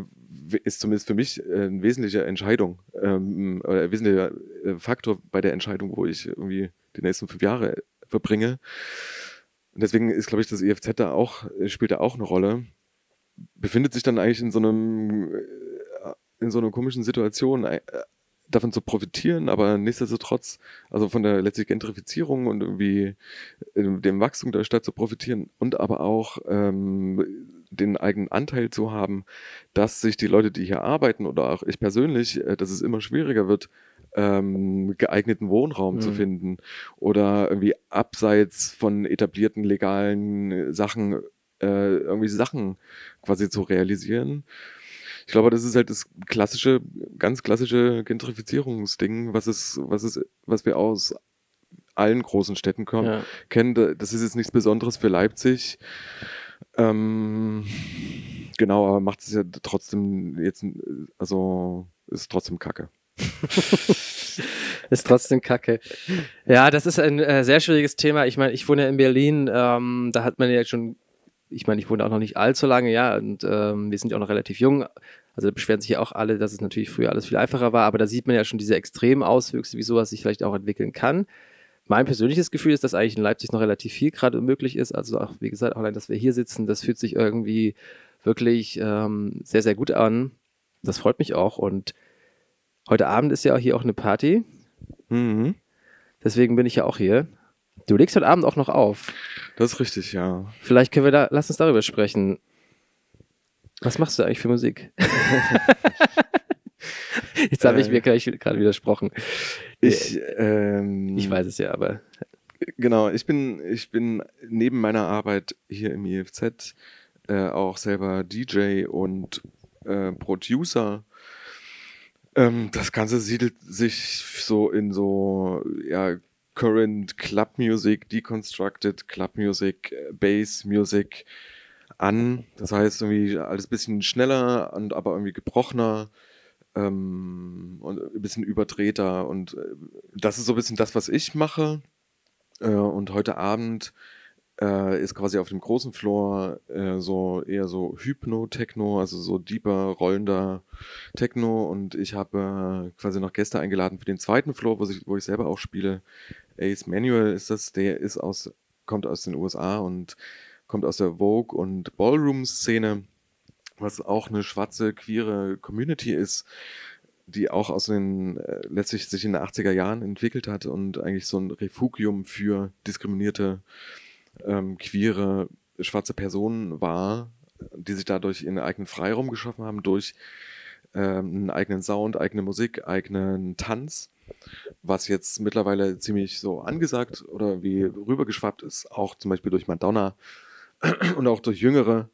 ist zumindest für mich äh, eine wesentliche Entscheidung ähm, oder ein wesentlicher äh, Faktor bei der Entscheidung, wo ich irgendwie die nächsten fünf Jahre verbringe. Und deswegen ist, glaube ich, das EFZ da auch, äh, spielt da auch eine Rolle. Befindet sich dann eigentlich in so einem, äh, in so einer komischen Situation, äh, davon zu profitieren, aber nichtsdestotrotz, also von der letztlich Gentrifizierung und irgendwie dem Wachstum der Stadt zu profitieren und aber auch ähm, den eigenen Anteil zu haben, dass sich die Leute, die hier arbeiten oder auch ich persönlich, dass es immer schwieriger wird, ähm, geeigneten Wohnraum mhm. zu finden oder irgendwie abseits von etablierten legalen Sachen äh, irgendwie Sachen quasi zu realisieren. Ich glaube, das ist halt das klassische, ganz klassische Gentrifizierungsding, was es, was es, was wir aus allen großen Städten kommen, ja. kennen. Das ist jetzt nichts Besonderes für Leipzig. Ähm, genau, aber macht es ja trotzdem jetzt, also ist trotzdem Kacke. ist trotzdem kacke. Ja, das ist ein äh, sehr schwieriges Thema. Ich meine, ich wohne ja in Berlin, ähm, da hat man ja schon, ich meine, ich wohne auch noch nicht allzu lange, ja, und ähm, wir sind ja auch noch relativ jung. Also da beschweren sich ja auch alle, dass es natürlich früher alles viel einfacher war, aber da sieht man ja schon diese extremen Auswüchse, wie sowas sich vielleicht auch entwickeln kann. Mein persönliches Gefühl ist, dass eigentlich in Leipzig noch relativ viel gerade möglich ist. Also auch, wie gesagt, allein, dass wir hier sitzen, das fühlt sich irgendwie wirklich ähm, sehr, sehr gut an. Das freut mich auch und Heute Abend ist ja hier auch eine Party. Mhm. Deswegen bin ich ja auch hier. Du legst heute Abend auch noch auf. Das ist richtig, ja. Vielleicht können wir da, lass uns darüber sprechen. Was machst du eigentlich für Musik? Jetzt habe ich mir gleich gerade widersprochen. Ich, ähm, ich weiß es ja, aber. Genau, ich bin, ich bin neben meiner Arbeit hier im IFZ äh, auch selber DJ und äh, Producer ähm, das Ganze siedelt sich so in so, ja, Current Club Music, Deconstructed Club Music, Bass Music an. Das heißt irgendwie alles ein bisschen schneller und aber irgendwie gebrochener ähm, und ein bisschen überdrehter. Und äh, das ist so ein bisschen das, was ich mache. Äh, und heute Abend äh, ist quasi auf dem großen Floor äh, so eher so Hypno-Techno, also so deeper, rollender Techno. Und ich habe äh, quasi noch Gäste eingeladen für den zweiten Floor, wo ich, wo ich selber auch spiele. Ace Manuel ist das, der ist aus, kommt aus den USA und kommt aus der Vogue und Ballroom-Szene, was auch eine schwarze, queere Community ist die auch aus den äh, letztlich sich in den 80er Jahren entwickelt hat und eigentlich so ein Refugium für diskriminierte ähm, queere schwarze Personen war, die sich dadurch ihren eigenen Freiraum geschaffen haben durch ähm, einen eigenen Sound, eigene Musik, eigenen Tanz, was jetzt mittlerweile ziemlich so angesagt oder wie rübergeschwappt ist, auch zum Beispiel durch Madonna und auch durch jüngere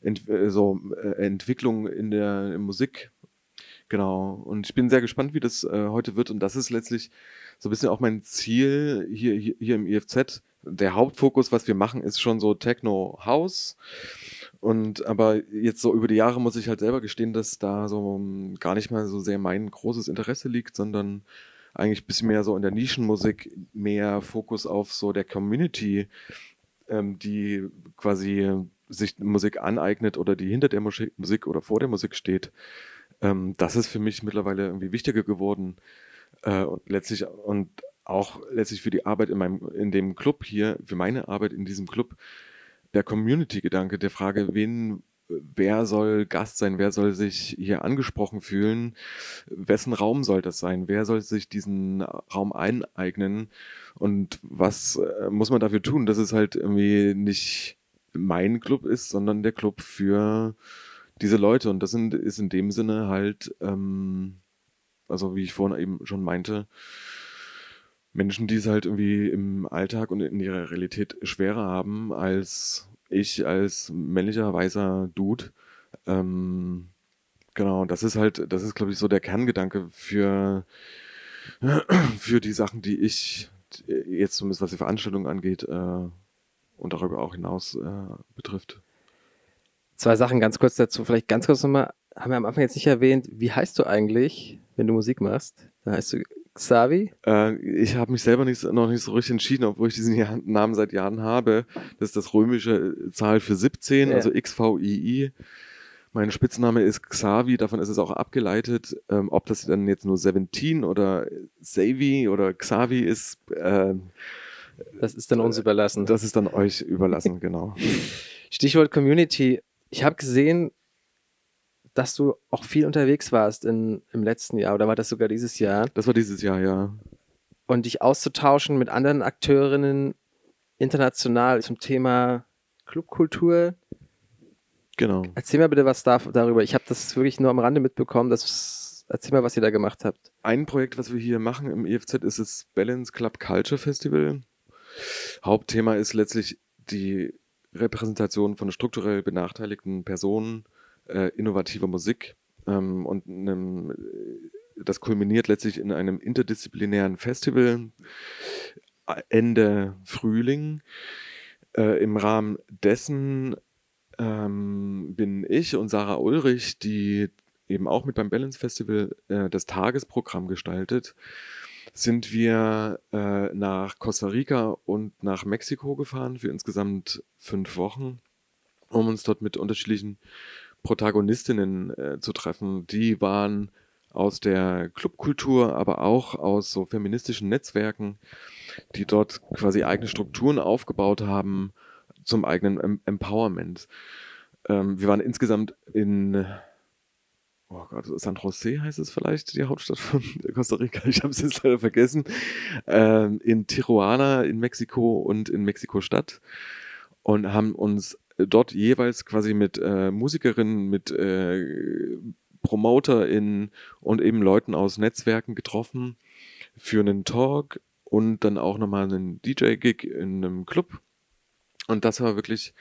Ent äh, so, äh, Entwicklungen in der in Musik. Genau. Und ich bin sehr gespannt, wie das äh, heute wird. Und das ist letztlich so ein bisschen auch mein Ziel hier, hier, hier im IFZ, der Hauptfokus, was wir machen, ist schon so Techno House. Und aber jetzt so über die Jahre muss ich halt selber gestehen, dass da so um, gar nicht mal so sehr mein großes Interesse liegt, sondern eigentlich ein bisschen mehr so in der Nischenmusik, mehr Fokus auf so der Community, ähm, die quasi sich Musik aneignet oder die hinter der Musik oder vor der Musik steht. Ähm, das ist für mich mittlerweile irgendwie wichtiger geworden. Äh, und letztlich und auch letztlich für die Arbeit in meinem, in dem Club hier, für meine Arbeit in diesem Club, der Community-Gedanke, der Frage, wen, wer soll Gast sein, wer soll sich hier angesprochen fühlen, wessen Raum soll das sein, wer soll sich diesen Raum eineignen und was äh, muss man dafür tun, dass es halt irgendwie nicht mein Club ist, sondern der Club für diese Leute. Und das sind, ist in dem Sinne halt, ähm, also wie ich vorhin eben schon meinte, Menschen, die es halt irgendwie im Alltag und in ihrer Realität schwerer haben als ich als männlicher weißer Dude. Ähm, genau, das ist halt, das ist, glaube ich, so der Kerngedanke für, für die Sachen, die ich jetzt zumindest was die Veranstaltung angeht äh, und darüber auch hinaus äh, betrifft. Zwei Sachen ganz kurz dazu. Vielleicht ganz kurz nochmal, haben wir am Anfang jetzt nicht erwähnt, wie heißt du eigentlich, wenn du Musik machst? Da heißt du Xavi? Äh, ich habe mich selber nicht, noch nicht so richtig entschieden, obwohl ich diesen Jahr, Namen seit Jahren habe. Das ist das römische Zahl für 17, ja. also XVII. Mein Spitzname ist Xavi, davon ist es auch abgeleitet. Ähm, ob das dann jetzt nur 17 oder Xavi oder Xavi ist, äh, das ist dann uns überlassen. Das ist dann euch überlassen, genau. Stichwort Community. Ich habe gesehen, dass du auch viel unterwegs warst in, im letzten Jahr oder war das sogar dieses Jahr? Das war dieses Jahr, ja. Und dich auszutauschen mit anderen Akteurinnen international zum Thema Clubkultur. Genau. Erzähl mal bitte was da, darüber. Ich habe das wirklich nur am Rande mitbekommen. Das, erzähl mal, was ihr da gemacht habt. Ein Projekt, was wir hier machen im EFZ, ist das Balance Club Culture Festival. Hauptthema ist letztlich die Repräsentation von strukturell benachteiligten Personen äh, innovativer Musik ähm, und einem, das kulminiert letztlich in einem interdisziplinären Festival äh, Ende Frühling. Äh, Im Rahmen dessen ähm, bin ich und Sarah Ulrich, die eben auch mit beim Balance Festival äh, das Tagesprogramm gestaltet, sind wir äh, nach Costa Rica und nach Mexiko gefahren für insgesamt fünf Wochen, um uns dort mit unterschiedlichen Protagonistinnen äh, zu treffen. Die waren aus der Clubkultur, aber auch aus so feministischen Netzwerken, die dort quasi eigene Strukturen aufgebaut haben zum eigenen em Empowerment. Ähm, wir waren insgesamt in oh Gott, San Jose heißt es vielleicht, die Hauptstadt von Costa Rica, ich habe es jetzt leider vergessen, ähm, in Tijuana in Mexiko und in Mexiko-Stadt und haben uns dort jeweils quasi mit äh, Musikerinnen, mit äh, PromoterInnen und eben Leuten aus Netzwerken getroffen für einen Talk und dann auch nochmal einen DJ-Gig in einem Club. Und das war wirklich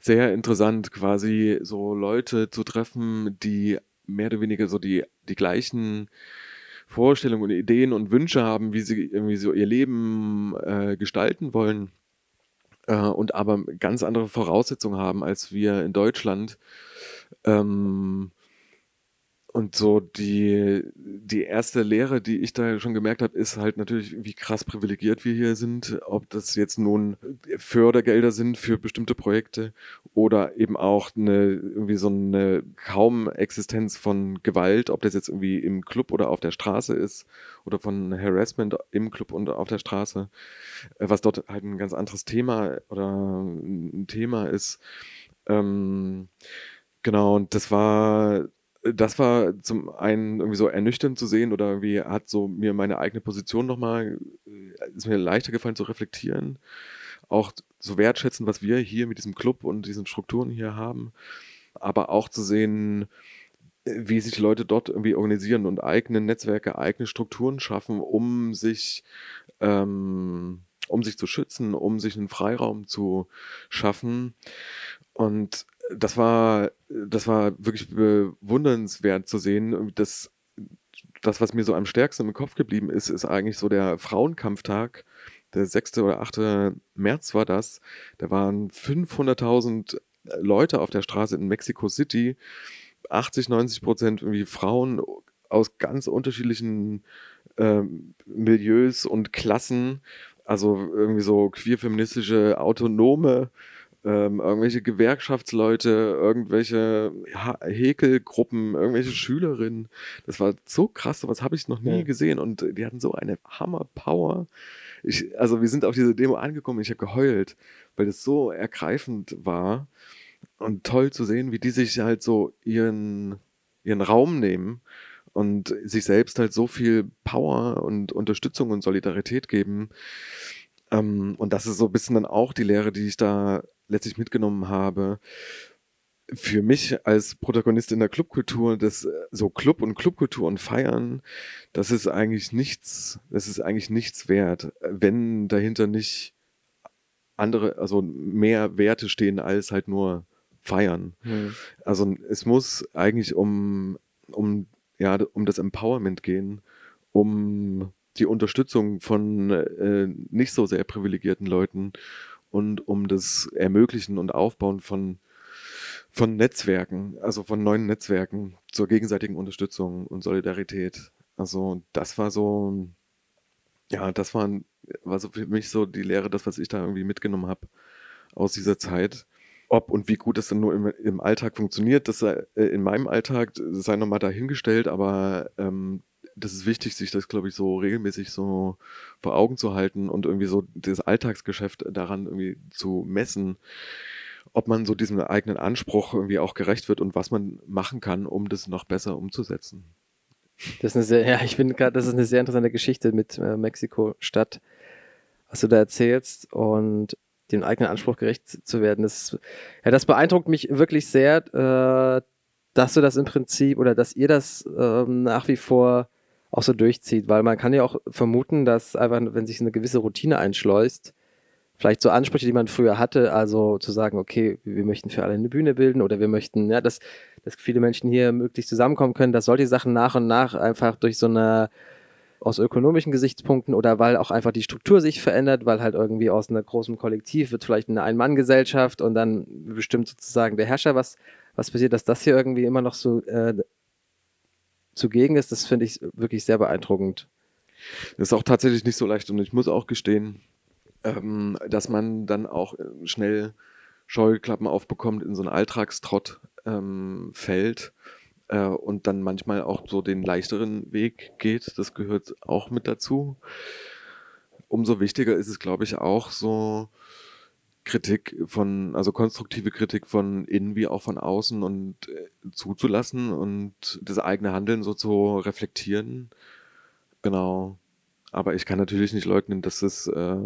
sehr interessant, quasi so Leute zu treffen, die mehr oder weniger so die, die gleichen Vorstellungen und Ideen und Wünsche haben, wie sie irgendwie so ihr Leben äh, gestalten wollen äh, und aber ganz andere Voraussetzungen haben als wir in Deutschland. Ähm, und so die, die erste Lehre, die ich da schon gemerkt habe, ist halt natürlich, wie krass privilegiert wir hier sind. Ob das jetzt nun Fördergelder sind für bestimmte Projekte oder eben auch eine, irgendwie so eine kaum Existenz von Gewalt, ob das jetzt irgendwie im Club oder auf der Straße ist oder von Harassment im Club und auf der Straße, äh, was dort halt ein ganz anderes Thema oder ein Thema ist. Ähm, genau, und das war das war zum einen irgendwie so ernüchternd zu sehen oder irgendwie hat so mir meine eigene Position nochmal, äh, ist mir leichter gefallen zu reflektieren. Auch so wertschätzen, was wir hier mit diesem Club und diesen Strukturen hier haben. Aber auch zu sehen, wie sich Leute dort irgendwie organisieren und eigene Netzwerke, eigene Strukturen schaffen, um sich, ähm, um sich zu schützen, um sich einen Freiraum zu schaffen. Und das war, das war wirklich bewundernswert zu sehen. Das, das, was mir so am stärksten im Kopf geblieben ist, ist eigentlich so der Frauenkampftag. Der 6. oder 8. März war das. Da waren 500.000 Leute auf der Straße in Mexico City. 80, 90 Prozent irgendwie Frauen aus ganz unterschiedlichen ähm, Milieus und Klassen. Also irgendwie so queer-feministische, autonome ähm, irgendwelche Gewerkschaftsleute, irgendwelche Häkelgruppen, irgendwelche Schülerinnen. Das war so krass, sowas habe ich noch nie ja. gesehen und die hatten so eine Hammer-Power. Ich, also wir sind auf diese Demo angekommen, ich habe geheult, weil das so ergreifend war und toll zu sehen, wie die sich halt so ihren, ihren Raum nehmen und sich selbst halt so viel Power und Unterstützung und Solidarität geben. Ähm, und das ist so ein bisschen dann auch die Lehre, die ich da letztlich mitgenommen habe, für mich als Protagonist in der Clubkultur, das so Club und Clubkultur und Feiern, das ist eigentlich nichts, das ist eigentlich nichts wert, wenn dahinter nicht andere, also mehr Werte stehen als halt nur Feiern. Hm. Also es muss eigentlich um, um, ja, um das Empowerment gehen, um die Unterstützung von äh, nicht so sehr privilegierten Leuten und um das Ermöglichen und Aufbauen von, von Netzwerken, also von neuen Netzwerken zur gegenseitigen Unterstützung und Solidarität. Also das war so, ja, das war, war so für mich so die Lehre, das, was ich da irgendwie mitgenommen habe aus dieser Zeit. Ob und wie gut das dann nur im, im Alltag funktioniert, das sei, äh, in meinem Alltag sei nochmal dahingestellt, aber ähm, das ist wichtig, sich das, glaube ich, so regelmäßig so vor Augen zu halten und irgendwie so das Alltagsgeschäft daran irgendwie zu messen, ob man so diesem eigenen Anspruch irgendwie auch gerecht wird und was man machen kann, um das noch besser umzusetzen. Das ist eine sehr, ja, ich finde gerade, das ist eine sehr interessante Geschichte mit äh, Mexiko-Stadt, was du da erzählst und dem eigenen Anspruch gerecht zu werden. Das, ja, das beeindruckt mich wirklich sehr, äh, dass du das im Prinzip oder dass ihr das ähm, nach wie vor auch so durchzieht, weil man kann ja auch vermuten, dass einfach, wenn sich eine gewisse Routine einschleust, vielleicht so Ansprüche, die man früher hatte, also zu sagen, okay, wir möchten für alle eine Bühne bilden oder wir möchten, ja, dass, dass viele Menschen hier möglichst zusammenkommen können, dass solche Sachen nach und nach einfach durch so eine aus ökonomischen Gesichtspunkten oder weil auch einfach die Struktur sich verändert, weil halt irgendwie aus einer großen Kollektiv wird vielleicht eine Ein-Mann-Gesellschaft und dann bestimmt sozusagen der Herrscher, was, was passiert, dass das hier irgendwie immer noch so äh, zugegen ist, das finde ich wirklich sehr beeindruckend. Das ist auch tatsächlich nicht so leicht und ich muss auch gestehen, ähm, dass man dann auch äh, schnell Scheuklappen aufbekommt, in so einen Alltagstrott ähm, fällt äh, und dann manchmal auch so den leichteren Weg geht. Das gehört auch mit dazu. Umso wichtiger ist es, glaube ich, auch so Kritik von, also konstruktive Kritik von innen wie auch von außen und äh, zuzulassen und das eigene Handeln so zu reflektieren. Genau. Aber ich kann natürlich nicht leugnen, dass es, äh,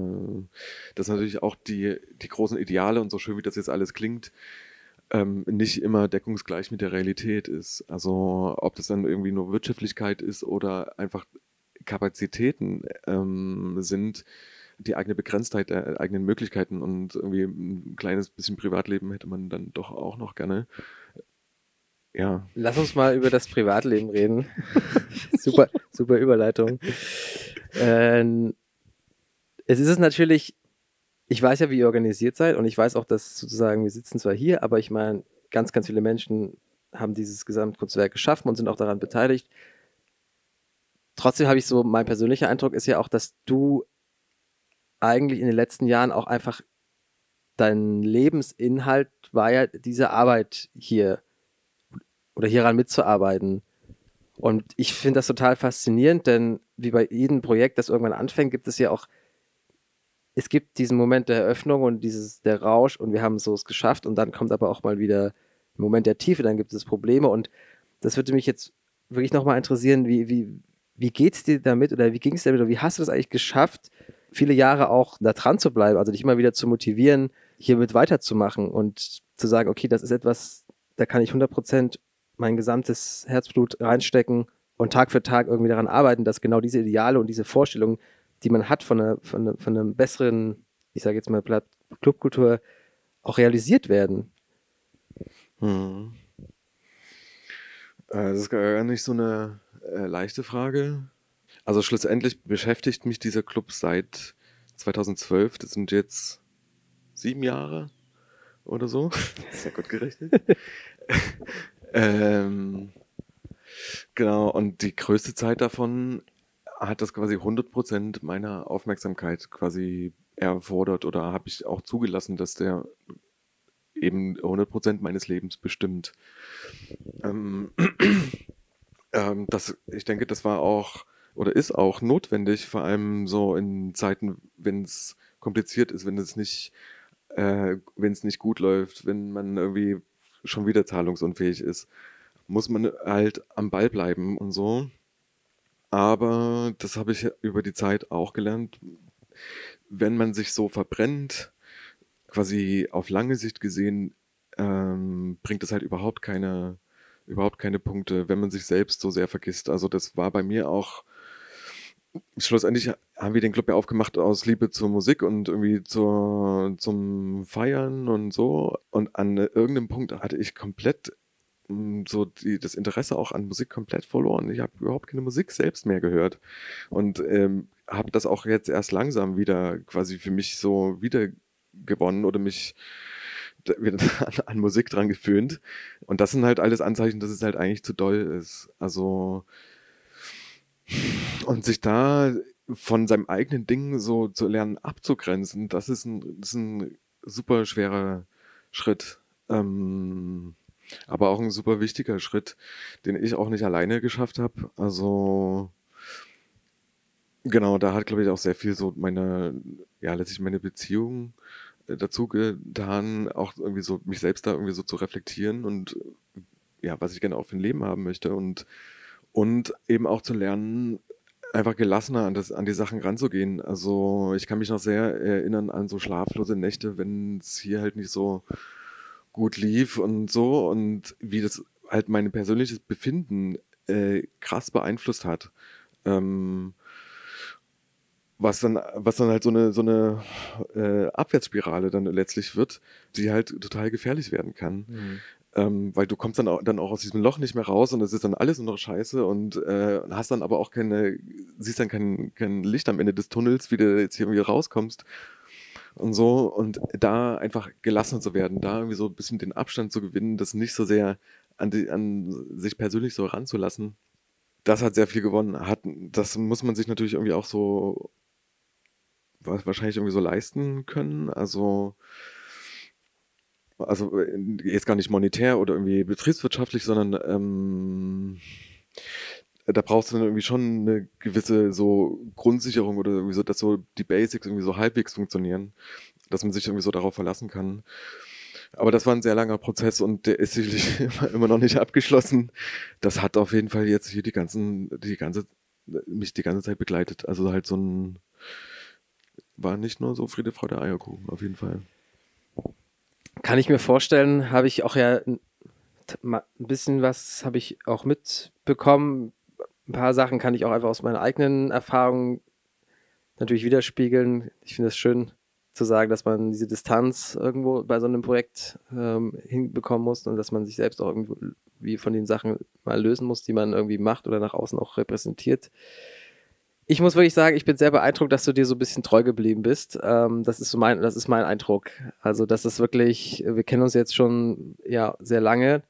dass natürlich auch die, die großen Ideale und so schön wie das jetzt alles klingt, ähm, nicht immer deckungsgleich mit der Realität ist. Also ob das dann irgendwie nur Wirtschaftlichkeit ist oder einfach Kapazitäten ähm, sind, die eigene Begrenztheit der eigenen Möglichkeiten und irgendwie ein kleines bisschen Privatleben hätte man dann doch auch noch gerne. Ja. Lass uns mal über das Privatleben reden. super, super Überleitung. Ähm, es ist es natürlich, ich weiß ja, wie ihr organisiert seid und ich weiß auch, dass sozusagen, wir sitzen zwar hier, aber ich meine, ganz, ganz viele Menschen haben dieses Gesamtkunstwerk geschaffen und sind auch daran beteiligt. Trotzdem habe ich so, mein persönlicher Eindruck ist ja auch, dass du eigentlich in den letzten Jahren auch einfach dein Lebensinhalt war ja diese Arbeit hier oder hieran mitzuarbeiten. Und ich finde das total faszinierend, denn wie bei jedem Projekt, das irgendwann anfängt, gibt es ja auch, es gibt diesen Moment der Eröffnung und dieses, der Rausch und wir haben so es geschafft und dann kommt aber auch mal wieder ein Moment der Tiefe, dann gibt es Probleme und das würde mich jetzt wirklich nochmal interessieren, wie, wie, wie es dir damit oder wie ging es damit oder wie hast du das eigentlich geschafft, viele Jahre auch da dran zu bleiben, also dich immer wieder zu motivieren, hiermit weiterzumachen und zu sagen, okay, das ist etwas, da kann ich 100% mein gesamtes Herzblut reinstecken und Tag für Tag irgendwie daran arbeiten, dass genau diese Ideale und diese Vorstellungen, die man hat von einer, von einer, von einer besseren, ich sage jetzt mal Clubkultur, auch realisiert werden. Hm. Äh, das ist gar nicht so eine äh, leichte Frage. Also schlussendlich beschäftigt mich dieser Club seit 2012. Das sind jetzt sieben Jahre oder so. Sehr gut gerechnet. ähm, genau, und die größte Zeit davon hat das quasi 100% meiner Aufmerksamkeit quasi erfordert oder habe ich auch zugelassen, dass der eben 100% meines Lebens bestimmt. Ähm, ähm, das, ich denke, das war auch oder ist auch notwendig, vor allem so in Zeiten, wenn es kompliziert ist, wenn es nicht äh, wenn es nicht gut läuft, wenn man irgendwie schon wieder zahlungsunfähig ist, muss man halt am Ball bleiben und so. Aber das habe ich über die Zeit auch gelernt. Wenn man sich so verbrennt, quasi auf lange Sicht gesehen, ähm, bringt es halt überhaupt keine, überhaupt keine Punkte, wenn man sich selbst so sehr vergisst. Also das war bei mir auch schlussendlich haben wir den Club ja aufgemacht aus Liebe zur Musik und irgendwie zur, zum Feiern und so. Und an irgendeinem Punkt hatte ich komplett hm, so die, das Interesse auch an Musik komplett verloren. Ich habe überhaupt keine Musik selbst mehr gehört und ähm, habe das auch jetzt erst langsam wieder quasi für mich so wieder gewonnen oder mich wieder an, an Musik dran geföhnt. Und das sind halt alles Anzeichen, dass es halt eigentlich zu doll ist. Also und sich da von seinem eigenen Ding so zu lernen abzugrenzen, das ist ein, das ist ein super schwerer Schritt. Ähm, aber auch ein super wichtiger Schritt, den ich auch nicht alleine geschafft habe. Also genau, da hat, glaube ich, auch sehr viel so meine, ja, letztlich meine Beziehung äh, dazu getan, auch irgendwie so mich selbst da irgendwie so zu reflektieren und ja, was ich gerne auch für ein Leben haben möchte und und eben auch zu lernen, einfach gelassener an, das, an die Sachen ranzugehen. Also ich kann mich noch sehr erinnern an so schlaflose Nächte, wenn es hier halt nicht so gut lief und so und wie das halt mein persönliches Befinden äh, krass beeinflusst hat. Ähm, was dann, was dann halt so eine, so eine äh, Abwärtsspirale dann letztlich wird, die halt total gefährlich werden kann. Mhm. Ähm, weil du kommst dann auch, dann auch aus diesem Loch nicht mehr raus und es ist dann alles nur noch scheiße und äh, hast dann aber auch keine, siehst dann kein, kein Licht am Ende des Tunnels, wie du jetzt hier irgendwie rauskommst und so und da einfach gelassen zu werden, da irgendwie so ein bisschen den Abstand zu gewinnen, das nicht so sehr an, die, an sich persönlich so ranzulassen, das hat sehr viel gewonnen. Hat, das muss man sich natürlich irgendwie auch so wahrscheinlich irgendwie so leisten können. Also also äh, jetzt gar nicht monetär oder irgendwie betriebswirtschaftlich, sondern ähm, da brauchst du dann irgendwie schon eine gewisse so Grundsicherung oder irgendwie so, dass so die Basics irgendwie so halbwegs funktionieren, dass man sich irgendwie so darauf verlassen kann. Aber das war ein sehr langer Prozess und der ist sicherlich immer noch nicht abgeschlossen. Das hat auf jeden Fall jetzt hier die ganzen, die ganze, mich die ganze Zeit begleitet. Also halt so ein, war nicht nur so Friede, Freude, Eierkuchen, auf jeden Fall. Kann ich mir vorstellen, habe ich auch ja ein bisschen was habe ich auch mitbekommen. Ein paar Sachen kann ich auch einfach aus meiner eigenen Erfahrung natürlich widerspiegeln. Ich finde es schön zu sagen, dass man diese Distanz irgendwo bei so einem Projekt ähm, hinbekommen muss und dass man sich selbst auch irgendwie von den Sachen mal lösen muss, die man irgendwie macht oder nach außen auch repräsentiert ich muss wirklich sagen, ich bin sehr beeindruckt, dass du dir so ein bisschen treu geblieben bist. Ähm, das ist so mein, das ist mein Eindruck. Also, das ist wirklich, wir kennen uns jetzt schon ja sehr lange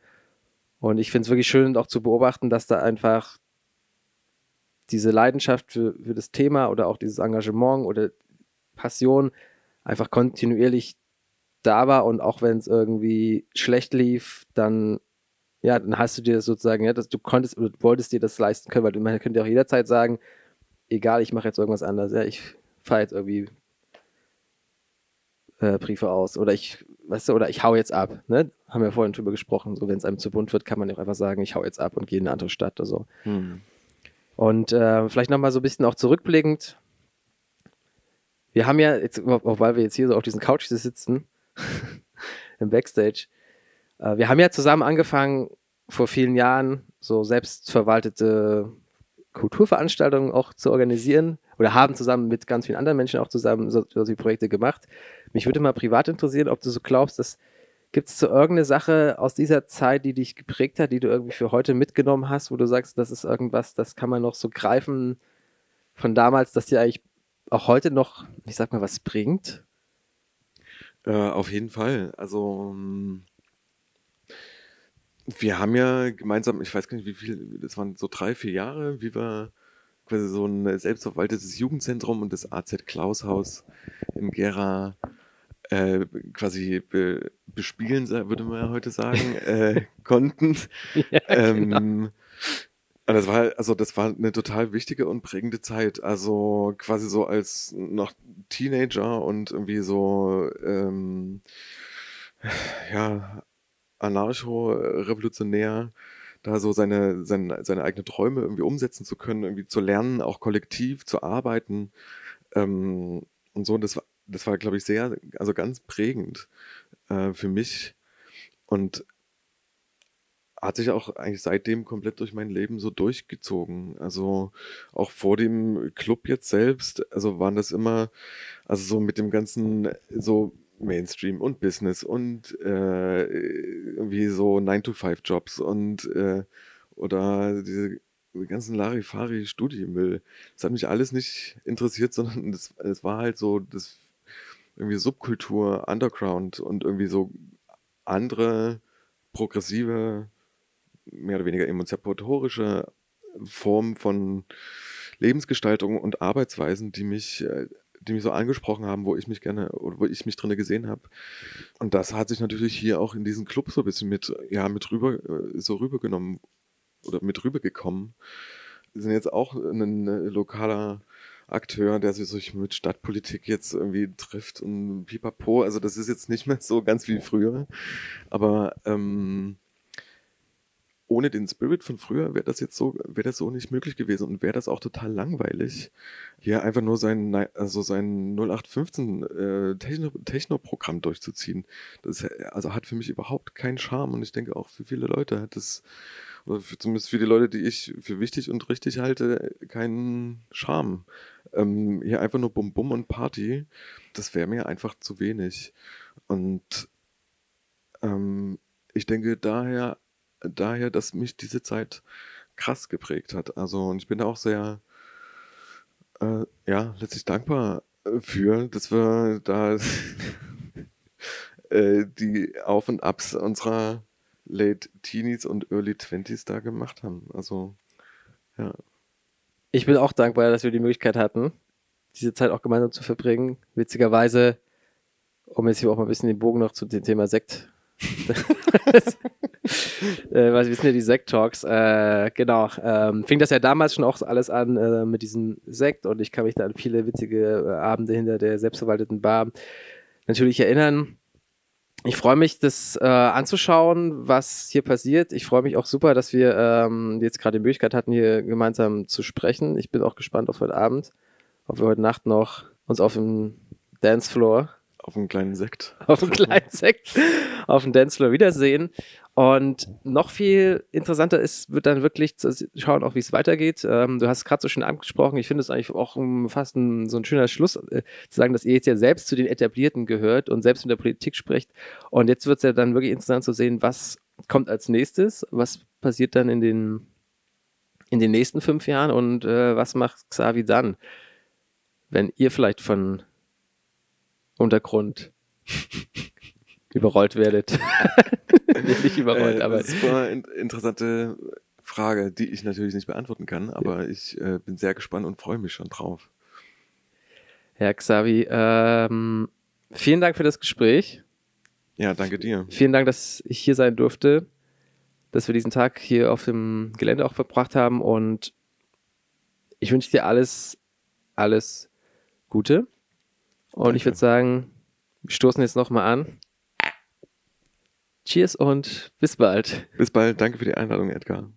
Und ich finde es wirklich schön, auch zu beobachten, dass da einfach diese Leidenschaft für, für das Thema oder auch dieses Engagement oder Passion einfach kontinuierlich da war und auch wenn es irgendwie schlecht lief, dann ja, dann hast du dir sozusagen, ja, dass du konntest oder wolltest dir das leisten können, weil man könnte auch jederzeit sagen, egal, ich mache jetzt irgendwas anderes, ja, ich fahre jetzt irgendwie äh, Briefe aus oder ich, weißt du, oder ich hau jetzt ab, ne? Haben wir vorhin drüber gesprochen, so wenn es einem zu bunt wird, kann man ja auch einfach sagen, ich hau jetzt ab und gehe in eine andere Stadt oder so. Hm. Und äh, vielleicht nochmal so ein bisschen auch zurückblickend. Wir haben ja, jetzt, auch weil wir jetzt hier so auf diesen Couch sitzen, im Backstage, äh, wir haben ja zusammen angefangen, vor vielen Jahren so selbstverwaltete Kulturveranstaltungen auch zu organisieren oder haben zusammen mit ganz vielen anderen Menschen auch zusammen so, solche Projekte gemacht. Mich würde mal privat interessieren, ob du so glaubst, dass gibt es so irgendeine Sache aus dieser Zeit, die dich geprägt hat, die du irgendwie für heute mitgenommen hast, wo du sagst, das ist irgendwas, das kann man noch so greifen von damals, dass dir eigentlich auch heute noch, ich sag mal, was bringt? Äh, auf jeden Fall. Also ähm, wir haben ja gemeinsam, ich weiß gar nicht wie viel, das waren so drei, vier Jahre, wie wir quasi so ein selbstverwaltetes Jugendzentrum und das AZ Klaushaus in Gera äh, quasi be, bespielen, würde man ja heute sagen, äh, konnten. Ja, genau. ähm, das war also das war eine total wichtige und prägende Zeit. Also quasi so als noch Teenager und irgendwie so ähm, ja anarcho-revolutionär, da so seine, seine, seine eigenen Träume irgendwie umsetzen zu können, irgendwie zu lernen, auch kollektiv zu arbeiten. Ähm, und so, das war, das war, glaube ich, sehr, also ganz prägend äh, für mich. Und hat sich auch eigentlich seitdem komplett durch mein Leben so durchgezogen. Also auch vor dem Club jetzt selbst, also waren das immer, also so mit dem ganzen, so Mainstream und Business und äh, irgendwie so 9-to-5-Jobs und äh, oder diese ganzen Larifari-Studienmüll. Das hat mich alles nicht interessiert, sondern es das war halt so das irgendwie Subkultur, Underground und irgendwie so andere progressive, mehr oder weniger emanzipatorische Formen von Lebensgestaltung und Arbeitsweisen, die mich äh, die mich so angesprochen haben, wo ich mich gerne oder wo ich mich drin gesehen habe. Und das hat sich natürlich hier auch in diesen Club so ein bisschen mit, ja, mit rüber, äh, so rübergenommen oder mit rübergekommen. Wir sind jetzt auch ein äh, lokaler Akteur, der sich mit Stadtpolitik jetzt irgendwie trifft und pipapo. Also das ist jetzt nicht mehr so ganz wie früher. Aber ähm, ohne den Spirit von früher wäre das jetzt so, wäre das so nicht möglich gewesen und wäre das auch total langweilig, hier einfach nur sein, also sein 0815 äh, Techno, Techno-Programm durchzuziehen. Das also hat für mich überhaupt keinen Charme und ich denke auch für viele Leute hat das, oder für, zumindest für die Leute, die ich für wichtig und richtig halte, keinen Charme. Ähm, hier einfach nur Bum Bum und Party, das wäre mir einfach zu wenig. Und ähm, ich denke daher daher, dass mich diese Zeit krass geprägt hat. Also, und ich bin da auch sehr, äh, ja, letztlich dankbar äh, für, dass wir da äh, die Auf und Abs unserer Late Teenies und Early Twenties da gemacht haben. Also, ja. Ich bin auch dankbar, dass wir die Möglichkeit hatten, diese Zeit auch gemeinsam zu verbringen. Witzigerweise, um jetzt hier auch mal ein bisschen den Bogen noch zu dem Thema Sekt äh, was wissen ja die Sekt-Talks. Äh, genau. Ähm, fing das ja damals schon auch alles an äh, mit diesem Sekt und ich kann mich da an viele witzige äh, Abende hinter der selbstverwalteten Bar natürlich erinnern. Ich freue mich, das äh, anzuschauen, was hier passiert. Ich freue mich auch super, dass wir ähm, jetzt gerade die Möglichkeit hatten, hier gemeinsam zu sprechen. Ich bin auch gespannt auf heute Abend, ob wir heute Nacht noch uns auf dem Dancefloor auf einen kleinen Sekt. Auf einen kleinen Sekt auf dem Dancefloor wiedersehen. Und noch viel interessanter ist, wird dann wirklich zu schauen, auch wie es weitergeht. Ähm, du hast gerade so schön angesprochen. Ich finde es eigentlich auch um, fast ein, so ein schöner Schluss äh, zu sagen, dass ihr jetzt ja selbst zu den Etablierten gehört und selbst in der Politik spricht. Und jetzt wird es ja dann wirklich interessant zu sehen, was kommt als nächstes, was passiert dann in den, in den nächsten fünf Jahren und äh, was macht Xavi dann, wenn ihr vielleicht von Untergrund überrollt werdet. nicht überrollt, Äh, aber das ist eine in- interessante Frage, die ich natürlich nicht beantworten kann, aber ich äh, bin sehr gespannt und freue mich schon drauf. Herr Xavi, ähm, vielen Dank für das Gespräch. Ja, danke dir. Vielen Dank, dass ich hier sein durfte, dass wir diesen Tag hier auf dem Gelände auch verbracht haben und ich wünsche dir alles, alles Gute. Und Danke. ich würde sagen, wir stoßen jetzt nochmal an. Cheers und bis bald. Bis bald. Danke für die Einladung, Edgar.